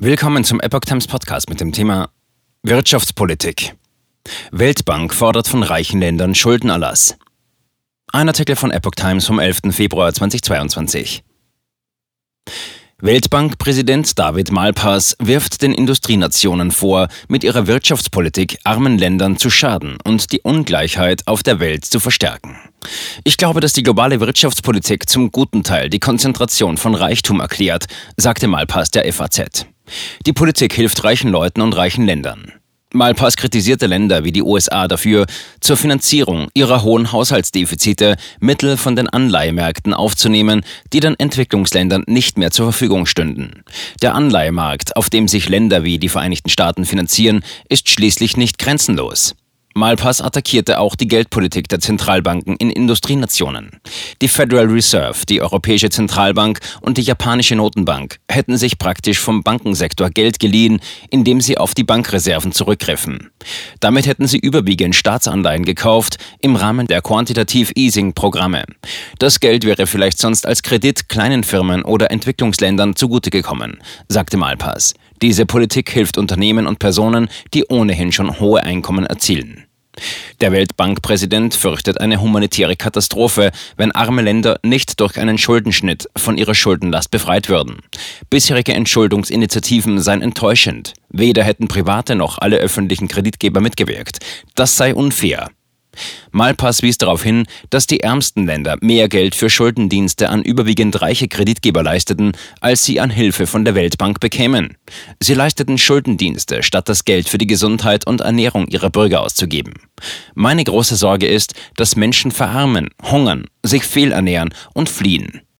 Willkommen zum Epoch Times Podcast mit dem Thema Wirtschaftspolitik. Weltbank fordert von reichen Ländern Schuldenerlass. Ein Artikel von Epoch Times vom 11. Februar 2022. Weltbankpräsident David Malpass wirft den Industrienationen vor, mit ihrer Wirtschaftspolitik armen Ländern zu schaden und die Ungleichheit auf der Welt zu verstärken. Ich glaube, dass die globale Wirtschaftspolitik zum guten Teil die Konzentration von Reichtum erklärt, sagte Malpass der FAZ. Die Politik hilft reichen Leuten und reichen Ländern. Malpass kritisierte Länder wie die USA dafür, zur Finanzierung ihrer hohen Haushaltsdefizite Mittel von den Anleihemärkten aufzunehmen, die den Entwicklungsländern nicht mehr zur Verfügung stünden. Der Anleihemarkt, auf dem sich Länder wie die Vereinigten Staaten finanzieren, ist schließlich nicht grenzenlos. Malpass attackierte auch die Geldpolitik der Zentralbanken in Industrienationen. Die Federal Reserve, die Europäische Zentralbank und die japanische Notenbank hätten sich praktisch vom Bankensektor Geld geliehen, indem sie auf die Bankreserven zurückgriffen. Damit hätten sie überwiegend Staatsanleihen gekauft im Rahmen der Quantitative Easing Programme. Das Geld wäre vielleicht sonst als Kredit kleinen Firmen oder Entwicklungsländern zugute gekommen, sagte Malpass. Diese Politik hilft Unternehmen und Personen, die ohnehin schon hohe Einkommen erzielen. Der Weltbankpräsident fürchtet eine humanitäre Katastrophe, wenn arme Länder nicht durch einen Schuldenschnitt von ihrer Schuldenlast befreit würden. Bisherige Entschuldungsinitiativen seien enttäuschend. Weder hätten private noch alle öffentlichen Kreditgeber mitgewirkt. Das sei unfair. Malpass wies darauf hin, dass die ärmsten Länder mehr Geld für Schuldendienste an überwiegend reiche Kreditgeber leisteten, als sie an Hilfe von der Weltbank bekämen. Sie leisteten Schuldendienste, statt das Geld für die Gesundheit und Ernährung ihrer Bürger auszugeben. Meine große Sorge ist, dass Menschen verarmen, hungern, sich fehlernähren und fliehen.